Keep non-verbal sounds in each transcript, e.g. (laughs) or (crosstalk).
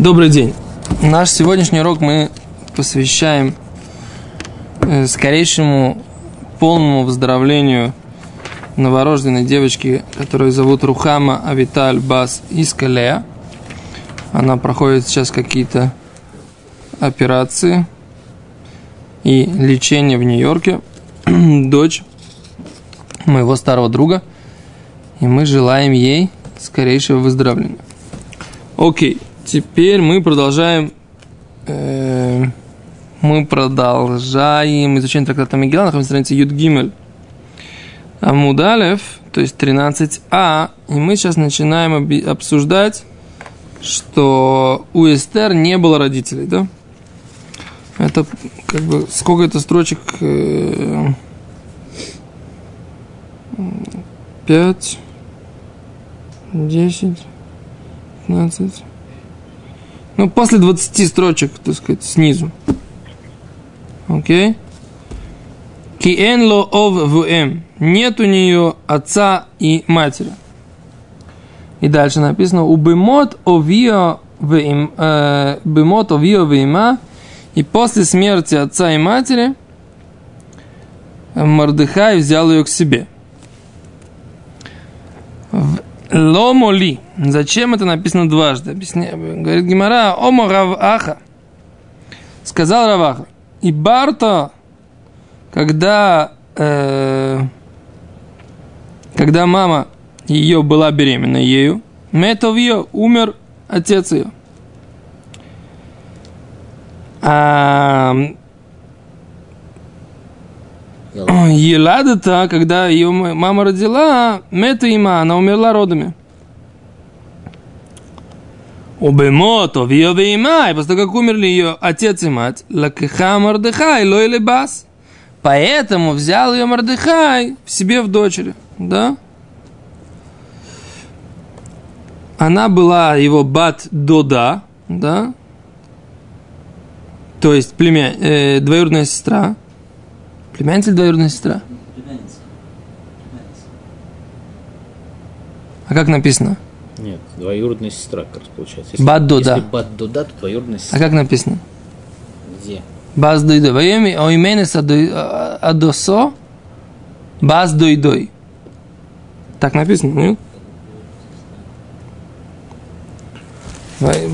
Добрый день. Наш сегодняшний урок мы посвящаем э, скорейшему полному выздоровлению новорожденной девочки, которую зовут Рухама Авиталь Бас Искалея. Она проходит сейчас какие-то операции и лечение в Нью-Йорке. (clears throat) Дочь моего старого друга. И мы желаем ей скорейшего выздоровления. Окей, теперь мы продолжаем э, мы продолжаем изучение трактата Мегила, находимся на странице Юдгимель Амудалев, то есть 13а, и мы сейчас начинаем обсуждать, что у Эстер не было родителей, да? Это как бы сколько это строчек? Э, пять, десять, пятнадцать. Ну, после 20 строчек, так сказать, снизу. Окей? Киэн ло ов в Нет у нее отца и матери. И дальше написано убемот овио э, бемот овио вима. И после смерти отца и матери Мордыхай взял ее к себе. Ломоли. Зачем это написано дважды? Объясняю. Говорит Гимара, омо Раваха. Сказал Раваха. И Барто, когда, э, когда мама ее была беременна ею, Метов ее, умер отец ее. А, Елада-то, когда ее мама родила, Мета има, она умерла родами. Убемото, виове има, и после того, как умерли ее отец и мать, лакиха Мордыхай, лой бас. Поэтому взял ее Мордыхай в себе в дочери, да? Она была его бат Дода, да? То есть племя, э, двоюродная сестра. Племянница или двоюродная сестра? Племянница. Племянница. А как написано? Нет, двоюродная сестра, как получается. Если, Баддуда. Если Баддуда, то двоюродная сестра. А как написано? Где? Баз дойдой. Воеми ойменес адосо баз дойдой. Так написано, нет?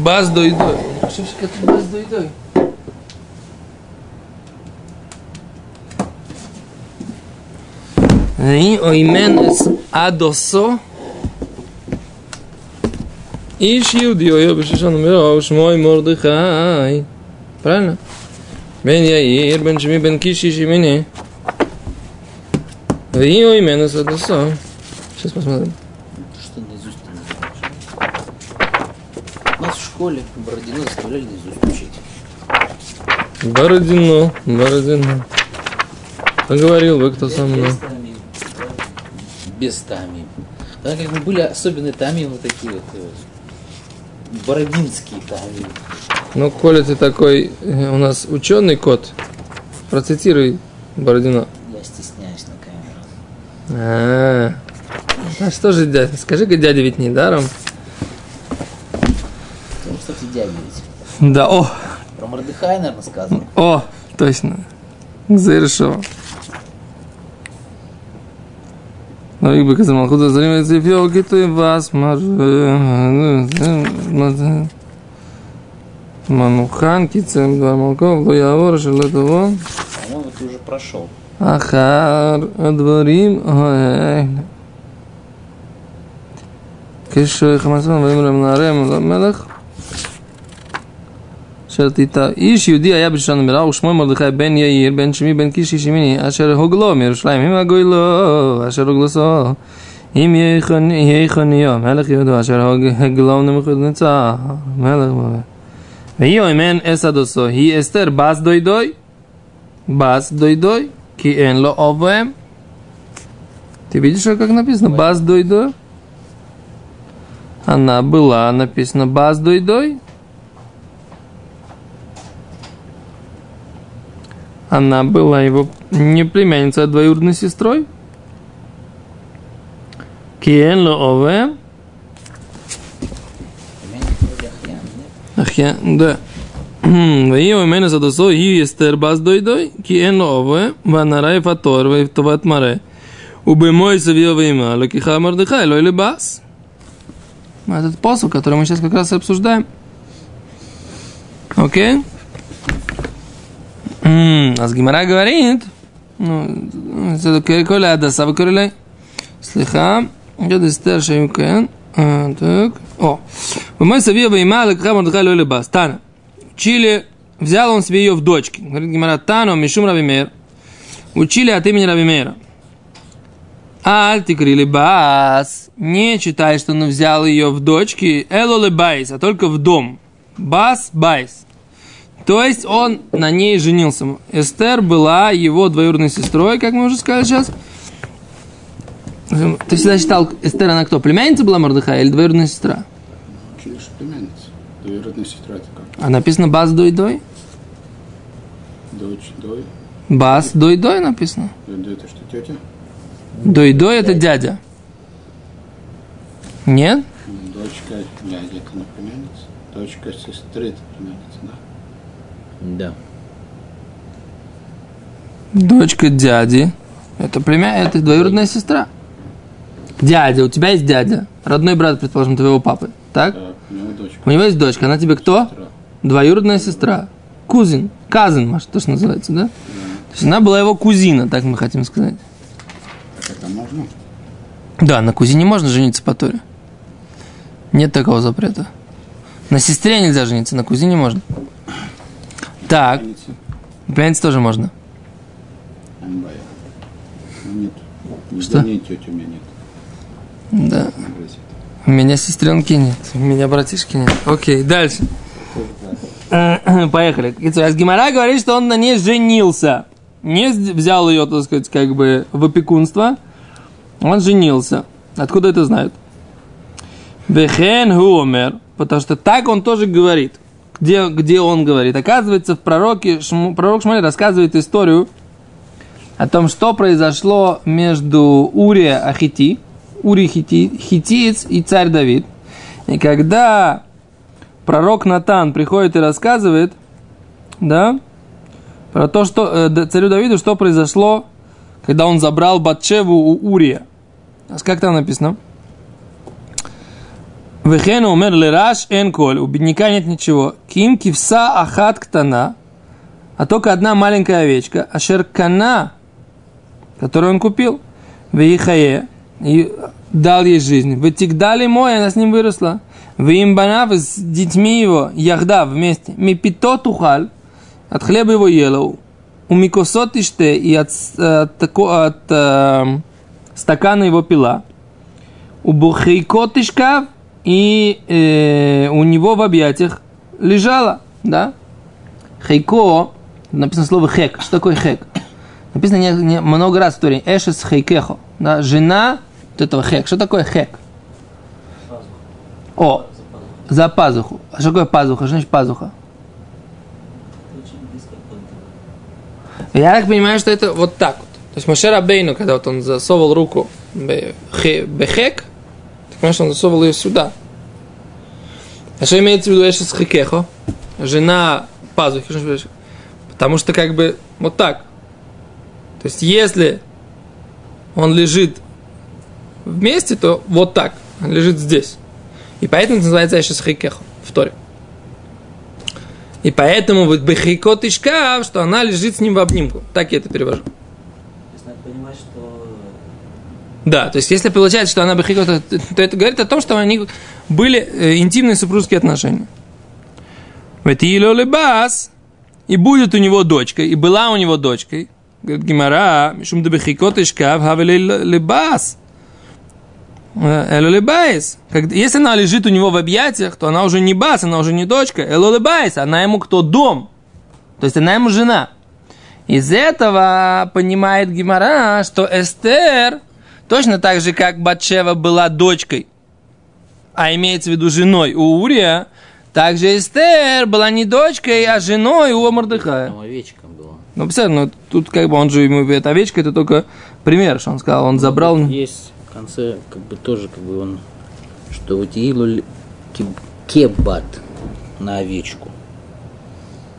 Баз дойдой. Что это баз дойдой? Ри ойменес адосо Иш Юди, ой, Бешишан умер, Шмой Мордыхай. Правильно? Бен Яир, Бен Шми, Бен Киши, Шимини. Ри ойменес адосо. Сейчас посмотрим. Что наизусть ты не? Нас в школе Бородино заставляли наизусть учить. Бородино, Бородино. Поговорил бы кто со мной без тамим. Тогда как бы были особенные тамим, вот такие вот э, бородинские тамим. Ну, Коля, ты такой э, у нас ученый кот, процитируй Бородино. Я стесняюсь на камеру. А, -а, -а. а что же дядя? Скажи-ка, дядя ведь не даром. Ну, кстати, дядя ведь. Да, о! Про Мордыхай, наверное, сказано. О, точно. Завершил. Ну, Новик Бекас Малхута Зарим то и Вас Манухан Кицем Два молков, Малков Луяор Шелетово По-моему, ну, ты уже прошел. Ахар Адварим Кишой Хамасман Ваимрам Нарем Мелах אשר תיטע. איש יהודי היה בשושן המרע, ושמו מרדכי בן יאיר, בן שמי, בן קיש ימיני, אשר הוגלו מירושלים, אם הגוי לו, אשר הוגלסו. אם יהי חוניו, מלך יהודו, אשר הגלו נמחוד נצח, מלך מלך. ויהי אמן אס הדוסו, היא אסתר בס דוי דוי, בס דוי דוי, כי אין לו אוב ואם. Ты видишь, как написано? Баз дой дой. Она была написана баз дой она была его не племянница, а двоюродной сестрой. Киен Лоове. Ахьян, да. Хм, Ваио имена задосо и эстер баз дойдой, киен лоове, ванарай фатор, вейфтоват маре. Убемой савио вейма, лакиха мордыхай, лой бас. Этот посыл, который мы сейчас как раз обсуждаем. Окей? Okay? А с Гимара говорит, ну, это коля адаса, коля Слыха, я дестер шею кен. А, Так, о. Мой савия вейма, лакха мордыха лёля бас. Тана. Учили, взял он себе ее в дочки. Говорит Гимара, Тану, Мишум Равимер. Учили от имени Равимера. Аль тикрили бас. Не читай, что он взял ее в дочки. Элоле байс, а только в дом. Бас байс. То есть он на ней женился. Эстер была его двоюродной сестрой, как мы уже сказали сейчас. Ты всегда считал, Эстер она кто? Племянница была Мордыха или двоюродная сестра? Что племянница. Двоюродная сестра это как? А написано Бас Дой Дой? Дочь, дой. Бас Дой Дой написано. Дой это что, тетя? Дой Дой это дядя. Нет? Ну, Дочка дядя это не племянница. Дочка сестры это племянница, да? Да. Дочка дяди. Это племя, это двоюродная сестра. Дядя, у тебя есть дядя. Родной брат, предположим, твоего папы. Так? Так, у него дочка. У него есть дочка. Она тебе кто? Сестра. Двоюродная сестра. Кузин. Казин, может, то, что называется, да? То есть она была его кузина, так мы хотим сказать. Так это можно? Да, на кузине можно жениться по Торе. Нет такого запрета. На сестре нельзя жениться, на кузине можно. Так, племяннице тоже можно. Нет. Что? тети у меня нет. Да. У меня сестренки нет, у меня братишки нет. Окей, дальше. (clears throat) Поехали. Гимара говорит, что он на ней женился. Не взял ее, так сказать, как бы в опекунство. Он женился. Откуда это знают? Вехен хуомер. Потому что так он тоже говорит. Где, где он говорит? Оказывается, в пророке, Шму- пророк Шмуэль рассказывает историю о том, что произошло между Урия Ахити, Ури Хити, Хитиец и царь Давид. И когда пророк Натан приходит и рассказывает, да, про то, что э, царю Давиду, что произошло, когда он забрал Батчеву у Урия. А Как там написано? Вехену умер лераш эн коль. У бедняка нет ничего. Ким кивса ахат ктана. А только одна маленькая овечка. Ашеркана, которую он купил. Вехае. И дал ей жизнь. Вытигдали мой, она с ним выросла. Вимбанав с детьми его, яхда вместе. Мипито тухаль. От хлеба его ела. У микосот иште и от, от, тако- от, эм, стакана его пила. У бухейко тишкав и э, у него в объятиях лежала, да? Хейко, написано слово хек. Что такое хек? Написано не, не- много раз в истории. Эшес хейкехо. Да? Жена вот этого хек. Что такое хек? О, за пазуху. А что такое пазуха? Что значит пазуха? Я так понимаю, что это вот так вот. То есть Машер Абейну, когда вот он засовывал руку бе- хе- бехек, ты понимаешь, он засовывал ее сюда. А что имеется в виду Эшес Хекехо? Жена пазухи. Потому что как бы вот так. То есть если он лежит вместе, то вот так. Он лежит здесь. И поэтому это называется Эшес Хекехо в Торе. И поэтому вот Бехейкот и шкаф, что она лежит с ним в обнимку. Так я это перевожу. То есть надо понимать, что Да, то есть если получается, что она Бехейкот, то, то это говорит о том, что они были э, интимные супружеские отношения. Ветило лебас, и будет у него дочка, и была у него дочкой. Говорит Гимара, мишум де Бехейкот и шкаф, хавели лебас. Эло лебайс. Когда- Если она лежит у него в объятиях, то она уже не бас, она уже не дочка. Эло лебайс, она ему кто? Дом. То есть она ему жена. Из этого понимает Гимара, что Эстер, точно так же, как Батшева была дочкой, а имеется в виду женой у Урия, также Эстер была не дочкой, а женой у Мордыхая. Там овечка была. Ну, представляешь, ну, тут как бы он же, ему, эта овечка, это только пример, что он сказал, он забрал... Есть в конце, как бы тоже, как бы он, что вот Илу кебат, на овечку.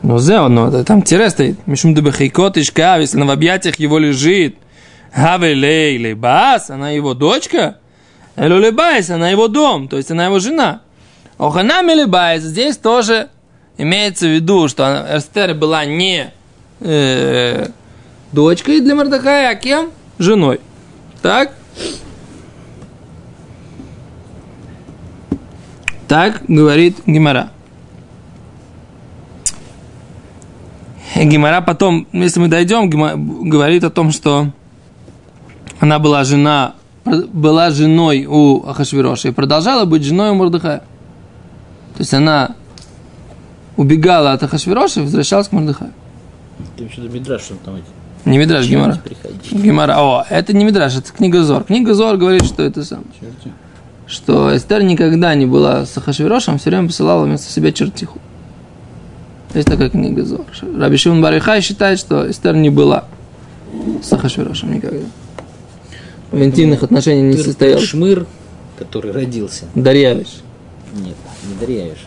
Ну, зео, но это там тире стоит. Мишум дебехейкот ишкав, если в объятиях его лежит. Гаве лей лейбас, она его дочка. Элю лейбайс, она его дом, то есть она его жена. Оханами лейбайс, здесь тоже имеется в виду, что Эстер была не э, дочкой для Мордахая, а кем? Женой. Так? Так говорит Гимара. Гимара потом, если мы дойдем, Гима- говорит о том, что она была жена, была женой у Ахашвироша и продолжала быть женой у Мордыхая. То есть она убегала от Ахашвироша и возвращалась к Мордыхаю. Ты до Мидраш, что там эти Не Мидраш, Гимара. Гимара. О, это не Мидраш, это книга Зор. Книга Зор говорит, что это сам. Черти. Что Эстер никогда не была с Ахашвирошем, все время посылала вместо себя чертиху. Есть такая книга Зор. Раби Шимон Барихай считает, что Эстер не была с Ахашвирошем никогда. В интимных отношениях не Тыр- состоял. Шмыр, который родился. Дарьявиш. Нет, не Дарьяеш.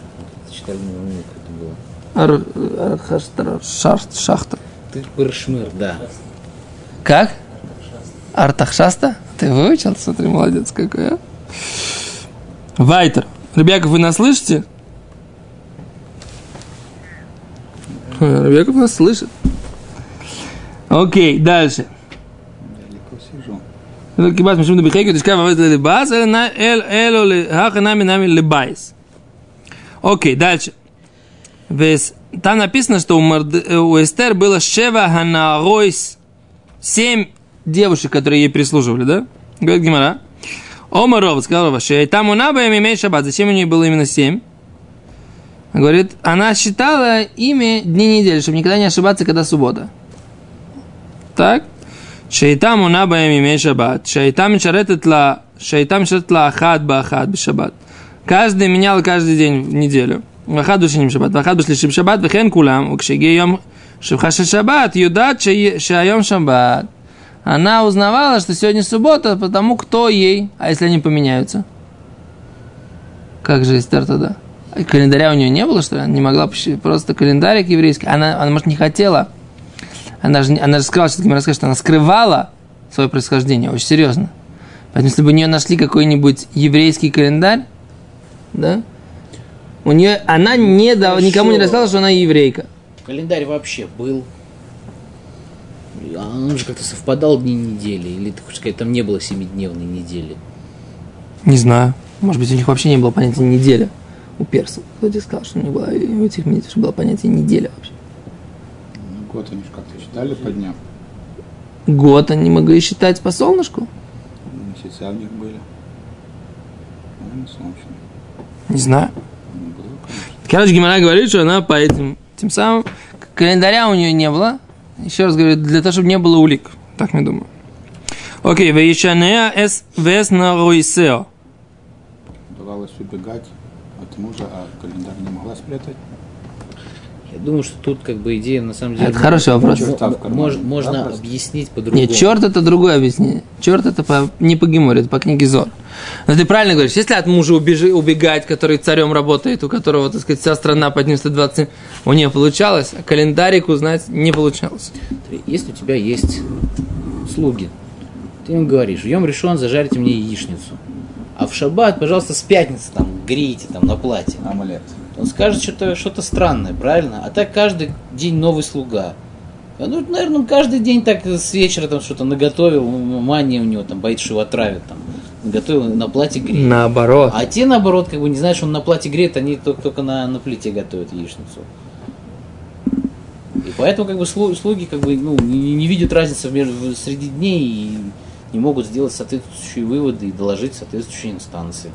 Читали уме, как это было. Ар- Архаштар- Шахт- Шахта. Тыр Шмыр, да. Как? Артахшаста? Ты выучил? Смотри, молодец какой, а. Вайтер. Ребяков, вы нас слышите? Ха, Ребяков нас слышит. Окей, дальше. Кибас мишум да бихейку, тишка вавет ле лебас, эло на- эло эло ле хаха нами нами лебайс. Окей, дальше. Вес, там написано, что у, у Эстер было шева ханаройс, семь девушек, которые ей прислуживали, да? Говорит Гимара. Омаров, сказал что там у Наба имеет шаббат. Зачем у нее было именно семь? Говорит, она считала ими дни недели, чтобы никогда не ошибаться, когда суббота. Так? שהייתה מונה בהם ימי שבת, שהייתה משרתת לה, שהייתה משרתת לה אחת באחת בשבת. каждый менял каждый день в неделю. ואחד בשנים שבת, ואחד בשלישי בשבת, וכן כולם, וכשהגיע יום שבחה של שבת, היא יודעת שהי- שהיום שבת. Она узнавала, что сегодня суббота, потому кто ей, а если они поменяются? Как же Эстер тогда? А Календаря у нее не было, что ли? Она не могла посчитать, просто календарик еврейский. Она, она, может, не хотела. Она же, она же скрывала, что Гимара скажет, что она скрывала свое происхождение, очень серьезно. Поэтому, если бы у нее нашли какой-нибудь еврейский календарь, да, у нее, она не дала, никому не Хорошо. рассказала, что она еврейка. Календарь вообще был. Он же как-то совпадал дни недели. Или ты хочешь сказать, там не было семидневной недели. Не знаю. Может быть, у них вообще не было понятия неделя. У персов. Кто тебе сказал, что не было, у этих медитов было понятие неделя вообще. Ну, год они же как-то считали по дням. Год они могли считать по солнышку? Месяца у них были. Наверное, солнечные. Не знаю. Ну. Короче, Гимара говорит, что она по этим, тем самым, календаря у нее не было. Еще раз говорю, для того, чтобы не было улик. Так я думаю. Окей, веишанея эс вес на руисео. Удавалось убегать от мужа, а календарь не могла спрятать. Я думаю, что тут как бы идея на самом деле... Это хороший вопрос. Черта в мо- кармане. мож- можно Да, просто. объяснить по-другому. Нет, черт это другое объяснение. Черт это по- не по Гиморе, это по книге Зор. Но ты правильно говоришь, если от мужа убежи, убегать, который царем работает, у которого, так сказать, вся страна под ним 127, у нее получалось, а календарик узнать не получалось. Если у тебя есть слуги, ты им говоришь, ем решен, зажарите мне яичницу. А в шаббат, пожалуйста, с пятницы там грейте там на платье. Амулет. Он скажет что-то что странное, правильно? А так каждый день новый слуга. А Ну, наверное, он каждый день так с вечера там что-то наготовил, мания у него там, боится, что его отравят там. Наготовил на платье греет. Наоборот. А те, наоборот, как бы не знают, что он на платье греет, они только, только на, на плите готовят яичницу. И поэтому как бы слу- слуги как бы ну, не, не видят разницы между, среди дней и не могут сделать соответствующие выводы и доложить соответствующие инстанции.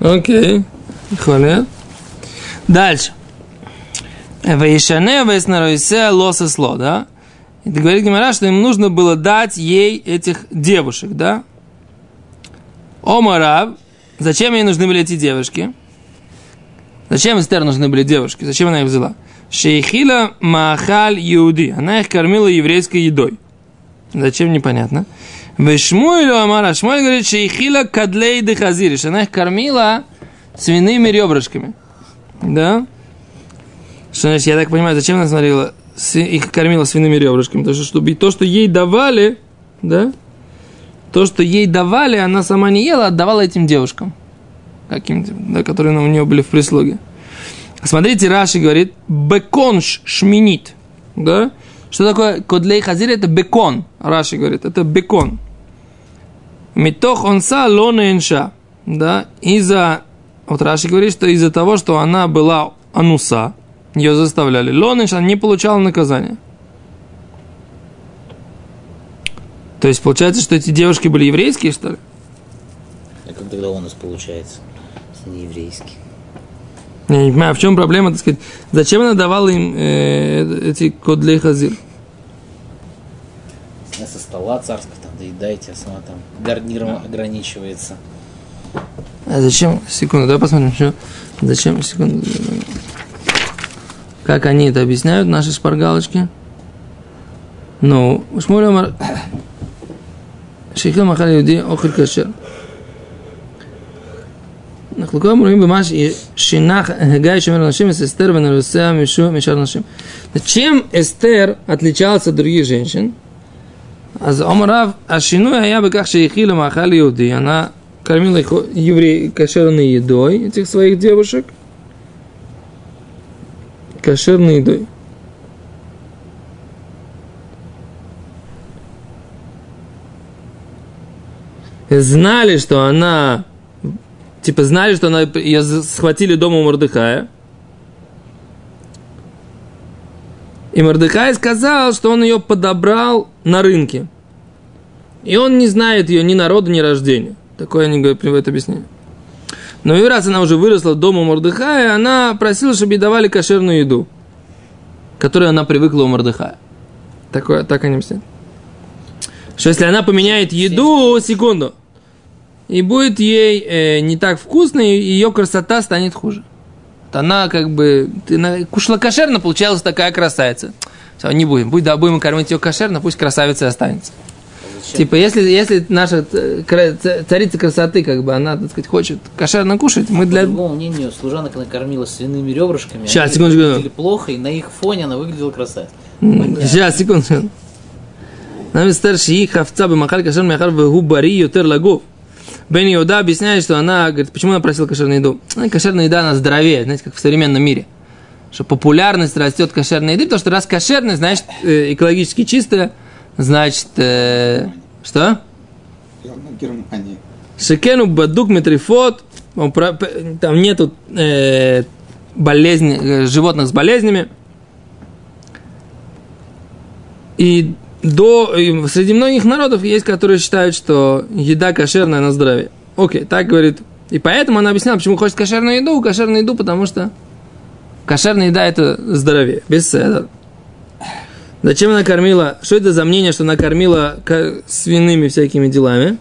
Окей. Хвалят. Дальше. Вейшане вейснаройсе лоса сло, да? И говорит Гимара, что им нужно было дать ей этих девушек, да? Омарав. Зачем ей нужны были эти девушки? Зачем Эстер нужны были девушки? Зачем она их взяла? Шейхила Махаль Иуди. Она их кормила еврейской едой. Зачем, непонятно. Вешмуэлю Амара. Шмуэль говорит, Шейхила Кадлей де Хазириш. Она их кормила свиными ребрышками. Да? Что значит, я так понимаю, зачем она смотрела, их кормила свиными ребрышками? Потому что, чтобы то, что ей давали, да, то, что ей давали, она сама не ела, а отдавала этим девушкам, каким-то, да, которые у нее были в прислуге. Смотрите, Раши говорит, беконш шминит, да? Что такое кодлей хазир? Это бекон, Раши говорит, это бекон. Митох онса лона энша, да? Из-за, вот Раши говорит, что из-за того, что она была ануса, ее заставляли, лона энша не получала наказания. То есть получается, что эти девушки были еврейские, что ли? А как тогда у нас получается? Если не еврейский. Я не понимаю, в чем проблема, так сказать, зачем она давала им э, эти кодлей хазир? Она со стола царского там доедайте, а сама там гарниром ограничивается. А зачем? Секунду, давай посмотрим, что... Зачем? Секунду. Как они это объясняют, наши шпаргалочки? Ну, Шмуль Омар... Шейхил Махали Юди Охир Кашер. נחלקו אמורים במה ששינה הגיא שומר נשים אסתר ונרוסע משאר נשים. чем Эстер отличалась от других женщин? אז Омарав, רב, השינוי היה בכך שהכילה מאכל она кормила их еврей кошерной едой, этих своих девушек. Кошерной едой. Знали, что она типа знали, что она, ее схватили дома у Мордыхая. И Мордыхай сказал, что он ее подобрал на рынке. И он не знает ее ни народа, ни рождения. Такое они приводят объяснение. Но и раз она уже выросла дома у Мордыхая, она просила, чтобы ей давали кошерную еду, которую она привыкла у Мордыхая. Такое, так они объясняют. Что если она поменяет еду, секунду, и будет ей э, не так вкусно, и ее красота станет хуже. Вот Она как бы, ты на- кушала кошерно, получалась такая красавица. Все, не будем, будь, да, будем кормить ее кошерно, пусть красавица и останется. Типа, если, если наша э, царица красоты, как бы, она, так сказать, хочет кошерно кушать, мы По для... другому мнению, служанок она кормила свиными ребрышками. Они секундочку. плохо, и на их фоне она выглядела красавицей. Сейчас, секунду. Нам старший их хавца бы махаль кошер мяхар в бари ютер лагов. Бен Иуда объясняет, что она, говорит, почему она просила кошерную еду? Ну, Кошерная еда, она здоровее, знаете, как в современном мире. Что популярность растет кошерной еды, потому что раз кошерная, значит, э, экологически чистая, значит, э, что? Германии. Шекену бадук метрифот, там нету э, болезни, э, животных с болезнями. И до, и среди многих народов есть, которые считают, что еда кошерная на здоровье. Окей, так говорит. И поэтому она объясняла, почему хочет кошерную еду. Кошерную еду, потому что кошерная еда это здоровье, без седа. Зачем она кормила? Что это за мнение, что она кормила ко- свиными всякими делами?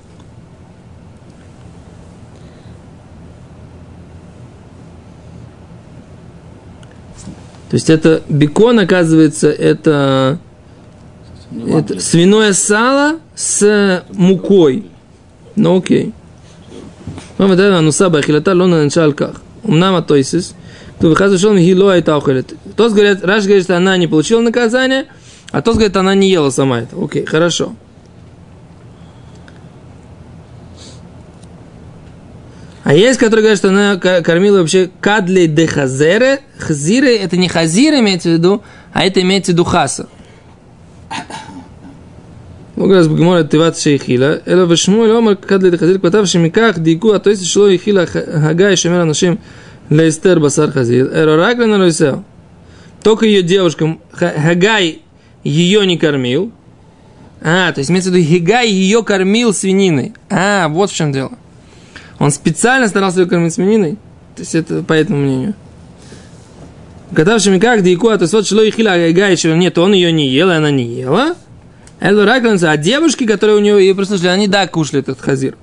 То есть это бекон, оказывается, это, это свиное сало с мукой. Ну окей. Ну, вот это ануса бахилата лона нанчал как. Умнам атойсис. То выхаз ушел и ло это охелет. Тот говорит, Раш говорит, что она не получила наказание, а тот говорит, она не ела сама это. Окей, хорошо. А есть, которые говорят, что она ко- кормила вообще кадли де хазере. Хазиры, это не хазир имеется в виду, а это имеется в виду хаса. Ну, раз בגמור תיבת שהכילה, אלא ושמואל אומר כד לדחזיר כתב שמכך דייקו התויסט שלא הכילה הגיא שומר אנשים להסתר בשר חזיר, אלא רק לנרויסר. Только ее девушкам Ха- Хагай ее не кормил. А, то есть имеется в виду Хигай ее кормил свининой. А, вот в чем дело. Он специально старался ее кормить свининой. То есть это по этому мнению. Катавшими как Дийку, то есть вот шло и хила что нет, он ее не ел, и она не ела. Элу Ракланца, а девушки, которые у него ее прислушали, они да кушали этот хазир.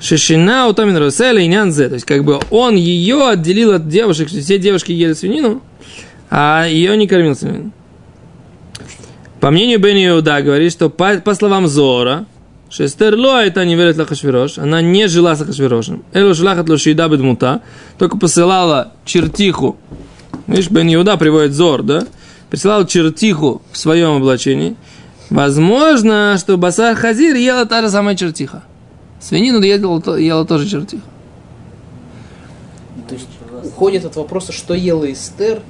Шишина у Томин Руселя и Нянзе. То есть, как бы он ее отделил от девушек, что все девушки ели свинину, а ее не кормил свинину. По мнению Бен Иуда говорит, что по, по словам Зора, Шестер ло это не верит Лахашвирош, она не жила с Ахашвирошем. Эло шлахат ло шейда бедмута, только посылала чертиху. Видишь, Бен Иуда приводит зор, да? Присылала чертиху в своем облачении. Возможно, что Басар Хазир ела та же самая чертиха. Свинину ела, ела тоже чертиха. То есть уходит от вопроса, что ела Эстер,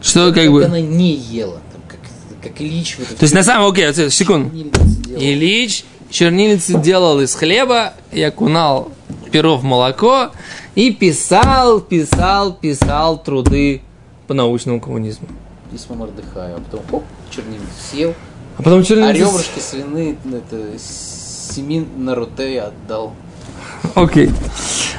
Что как бы... она не ела. Там, как, как Ильич в То есть на самом... Окей, вот, секунду. Ильич чернильницу делал из хлеба и окунал перо в молоко и писал, писал, писал труды по научному коммунизму. Письма Мордыхаю, а потом оп, чернильницу съел, А потом а чернильницу... ребрышки свиные это, Семин Наруте отдал. Окей.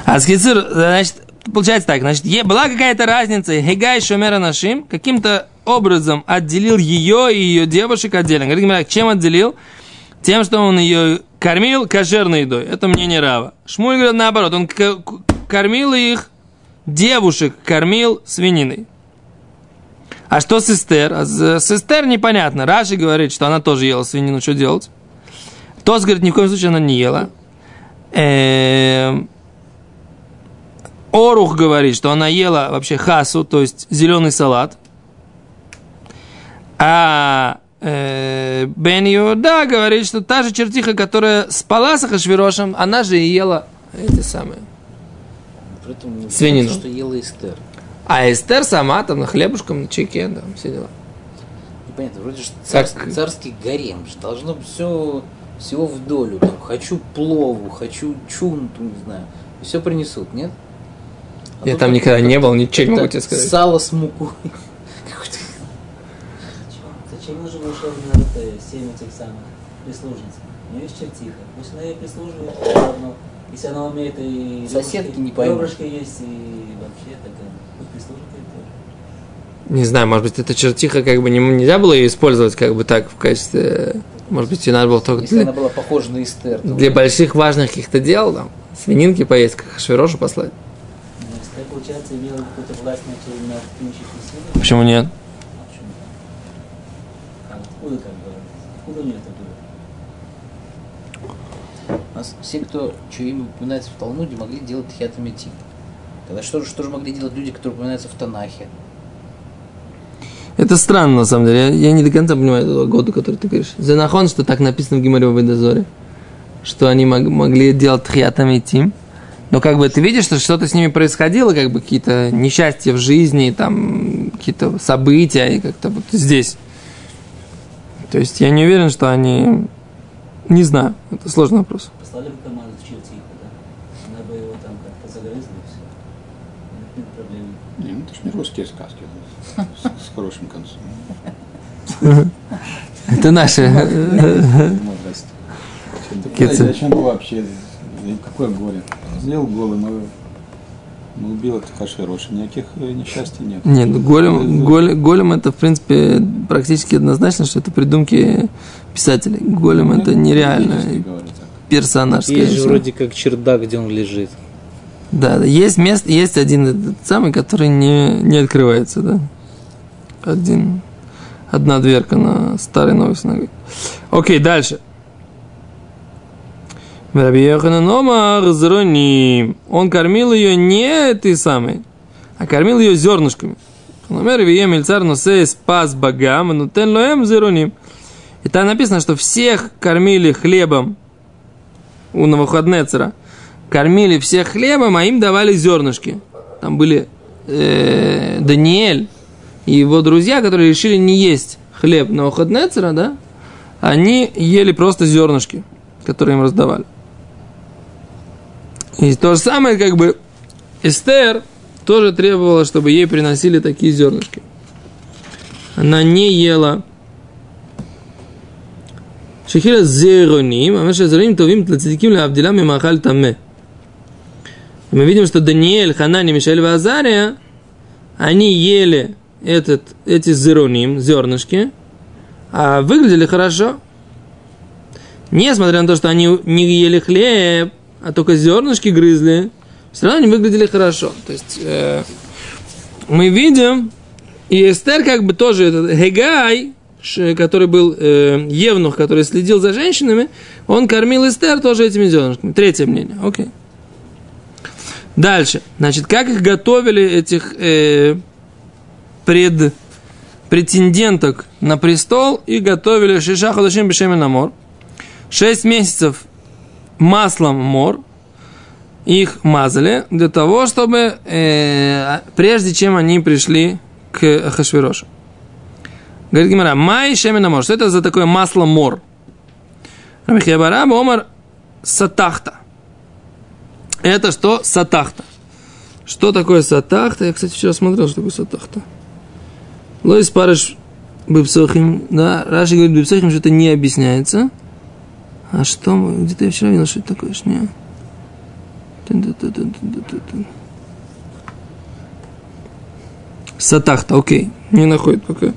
А скицур, значит, получается так, значит, была какая-то разница, Хегай Шомера Нашим каким-то образом отделил ее и ее девушек отдельно. Говорит, чем отделил? Тем, что он ее кормил кошерной едой. Это мнение Рава. Шмуль говорит наоборот, он кормил их, девушек кормил свининой. А что с Эстер? А с Эстер непонятно. Раши говорит, что она тоже ела свинину, что делать? Тос говорит, ни в коем случае она не ела. Эм, Орух говорит, что она ела вообще хасу, то есть зеленый салат. А э, Бен Йода говорит, что та же чертиха, которая спала с Ахашвирошем, она же и ела эти самые. Поэтому Свинину. что ела Эстер. А Эстер сама там на хлебушком, на чеке, да, все дела. Непонятно, вроде же Как- царский, царский гарем, же должно все, всего в долю. Там, хочу плову, хочу чунту, не знаю. Все принесут, нет? А Я там никогда не был, ничего не могу тебе сказать. Сало с мукой. Какой-то Зачем? Нужно было на это семь этих самых прислужниц? У нее есть чертиха. Пусть она ей прислуживает заодно. Если она умеет и Соседки не поймут. ребрышки есть и вообще так э, пусть прислуживает ей тоже. Не знаю, может быть, эта чертиха как бы не, нельзя было ее использовать как бы так в качестве... Может быть, ее надо было только Если для, она была похожа на Эстер, то для больших важных каких-то дел, там, свининки поесть, как Швирошу послать. Получается, имела какую-то власть над, над нищими силами. Почему нет? А почему? А откуда как бы? Откуда у нее это было? у нас все, кто, чье имя упоминается в Талмуде, могли делать тхиатометим. Тогда что же, что же могли делать люди, которые упоминаются в Танахе? Это странно, на самом деле. Я, я не до конца понимаю этого года, который ты говоришь. Занахон, что так написано в Гимаре дозоре, что они мог- могли делать тхиатами тим. Но как бы ты видишь, что что-то с ними происходило, как бы какие-то несчастья в жизни, там какие-то события, и как-то вот здесь. То есть я не уверен, что они... Не знаю, это сложный вопрос. Послали бы команду в чертиха, да? Она бы его там как-то загрызла и все. Нет проблем. Не, ну это ж не русские сказки. С, с хорошим концом. Это наши... Зачем было вообще? И Какое горе? Сделал голым, и ну, убил это кашироша. Никаких э, несчастий нет. Нет, ну, голем, голем, голем это, в принципе, практически однозначно, что это придумки писателей. Голем это нереально персонаж. Есть же вроде как чердак, где он лежит. Да, да, есть место, есть один этот самый, который не, не открывается, да. Один, одна дверка на старой новой синагоге. Окей, дальше. Раби Омар Зроним. Он кормил ее не этой самой, а кормил ее зернышками. Номер Вием Ильцар Носе спас богам, но тен лоем зероним. И там написано, что всех кормили хлебом у Новоходнецера. Кормили всех хлебом, а им давали зернышки. Там были э, Даниэль и его друзья, которые решили не есть хлеб Новоходнецера, да? Они ели просто зернышки, которые им раздавали. И то же самое, как бы, Эстер тоже требовала, чтобы ей приносили такие зернышки. Она не ела Шехира зероним, а наши зероним товим тлацидиким лавдилам мимахаль таме. И мы видим, что Даниэль, Ханани, Мишель и Азария, они ели этот, эти зероним, зернышки, а выглядели хорошо. Несмотря на то, что они не ели хлеб, а только зернышки грызли, все равно они выглядели хорошо. То есть э, мы видим, и Эстер как бы тоже этот Хегай, который был э, евнух, который следил за женщинами, он кормил Эстер тоже этими зернышками. Третье мнение. Окей. Дальше. Значит, как их готовили, этих э, пред, претенденток на престол, и готовили Шиша Ходашим Бешемен Амор. Шесть месяцев маслом мор, их мазали для того, чтобы э, прежде чем они пришли к Хашвирошу. Говорит Гимара, май шемена мор. Что это за такое масло мор? Рабихебара омар сатахта. Это что? Сатахта. Что такое сатахта? Я, кстати, вчера смотрел, что такое сатахта. Лоис парыш бипсохим. Да, Раши говорит, бипсохим что-то не объясняется. А что? мы- Где-то я вчера видел, что это такое. Шня. Тын-тын-тын-тын-тын-тын. Сатахта, окей. Не находит пока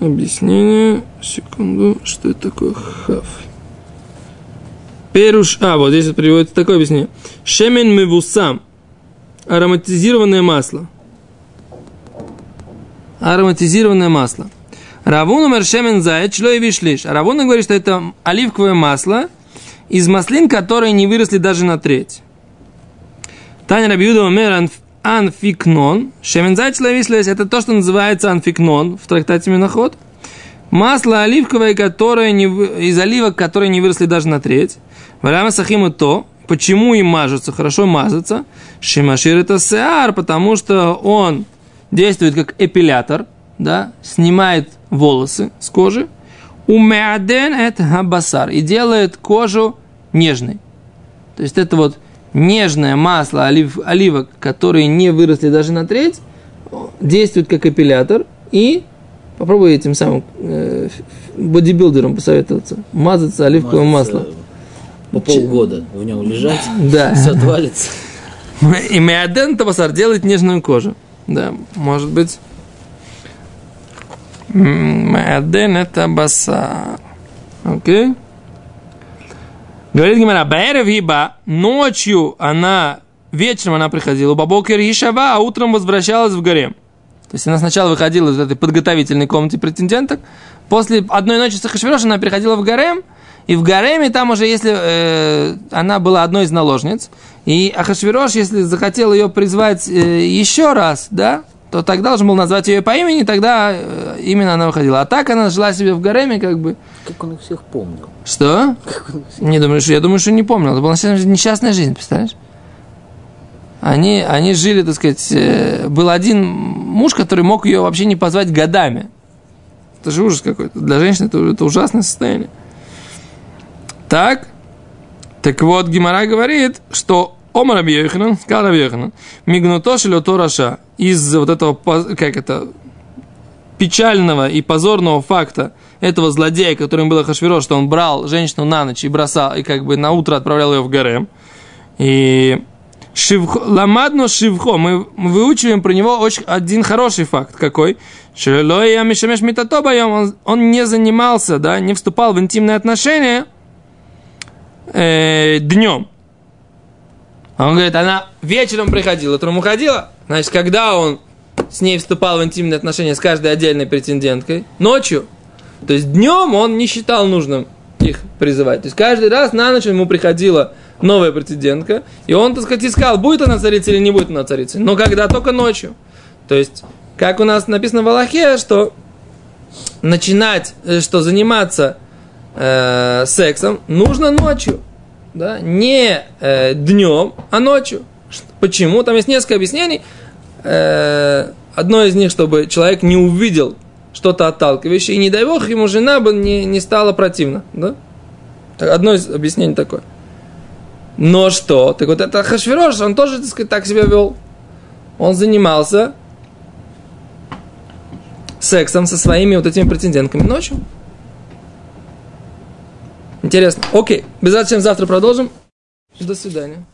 объяснение. Секунду. Что это такое? Хав. Перуш. А, вот здесь приводится такое объяснение. Шемен мевусам. Ароматизированное масло. Ароматизированное масло. Равун умер шемен заяц, чло и вишлиш. Равуна говорит, что это оливковое масло из маслин, которые не выросли даже на треть. Таня Рабиуда умер анф- анфикнон. Шемен заяц, чло и вишлиш. Это то, что называется анфикнон в трактате Миноход. Масло оливковое, которое не, из оливок, которые не выросли даже на треть. Валяма сахиму то, почему им мажутся, хорошо мазаться. Шимашир это сеар, потому что он действует как эпилятор, да, снимает волосы с кожи. Умеаден это басар и делает кожу нежной. То есть это вот нежное масло олив, оливок, которые не выросли даже на треть, действует как эпилятор и попробуй этим самым э, бодибилдером посоветоваться. Мазаться оливковым Мазаться маслом. По полгода в нем лежать, (laughs) Да. (laughs) все отвалится. (laughs) И меаден табасар делает нежную кожу. Да, может быть. М, Меаден это басар. Окей. Говорит Гимара, Баэрев Гиба, ночью она, вечером она приходила, Бабокер Ишава, а утром возвращалась в гарем. То есть она сначала выходила из этой подготовительной комнаты претенденток, после одной ночи с Ахашвирош она приходила в гарем, и в гареме там уже, если э, она была одной из наложниц, и Ахашвирош, если захотел ее призвать э, еще раз, да, то тогда должен был назвать ее по имени, тогда э, именно она выходила. А так она жила себе в гареме, как бы. Как он их всех помнил. Что? Не думаю, что я думаю, что не помнил. Это была несчастная жизнь, представляешь? Они, они жили, так сказать, э, был один муж, который мог ее вообще не позвать годами. Это же ужас какой-то. Для женщины это, это ужасное состояние. Так, так вот, Гимара говорит, что Омар Абьеханан, сказал Абьеханан, мигнуто шелето раша, из вот этого, как это, печального и позорного факта этого злодея, которым было Хашвиро, что он брал женщину на ночь и бросал, и как бы на утро отправлял ее в гарем. И Шивхо, ламадно шивхо, мы, выучиваем про него очень, один хороший факт. Какой? Шелой Амишамеш Митатобайом, он, он не занимался, да, не вступал в интимные отношения э, днем. Он говорит, она вечером приходила, утром уходила. Значит, когда он с ней вступал в интимные отношения с каждой отдельной претенденткой? Ночью. То есть днем он не считал нужным их призывать. То есть каждый раз на ночь ему приходила новая претендентка, и он, так сказать, искал, будет она царицей или не будет она царицей. Но когда только ночью. То есть, как у нас написано в Аллахе, что начинать, э, что заниматься э, сексом нужно ночью. Да? Не э, днем, а ночью. Почему? Там есть несколько объяснений. Э, одно из них, чтобы человек не увидел что-то отталкивающее, и не дай бог, ему жена бы не, не стала противна. Да? Одно из объяснений такое. Но что? Так вот это Хашвирош, он тоже, так сказать, так себя вел. Он занимался сексом со своими вот этими претендентками ночью. Интересно. Окей. Без завтра продолжим. До свидания.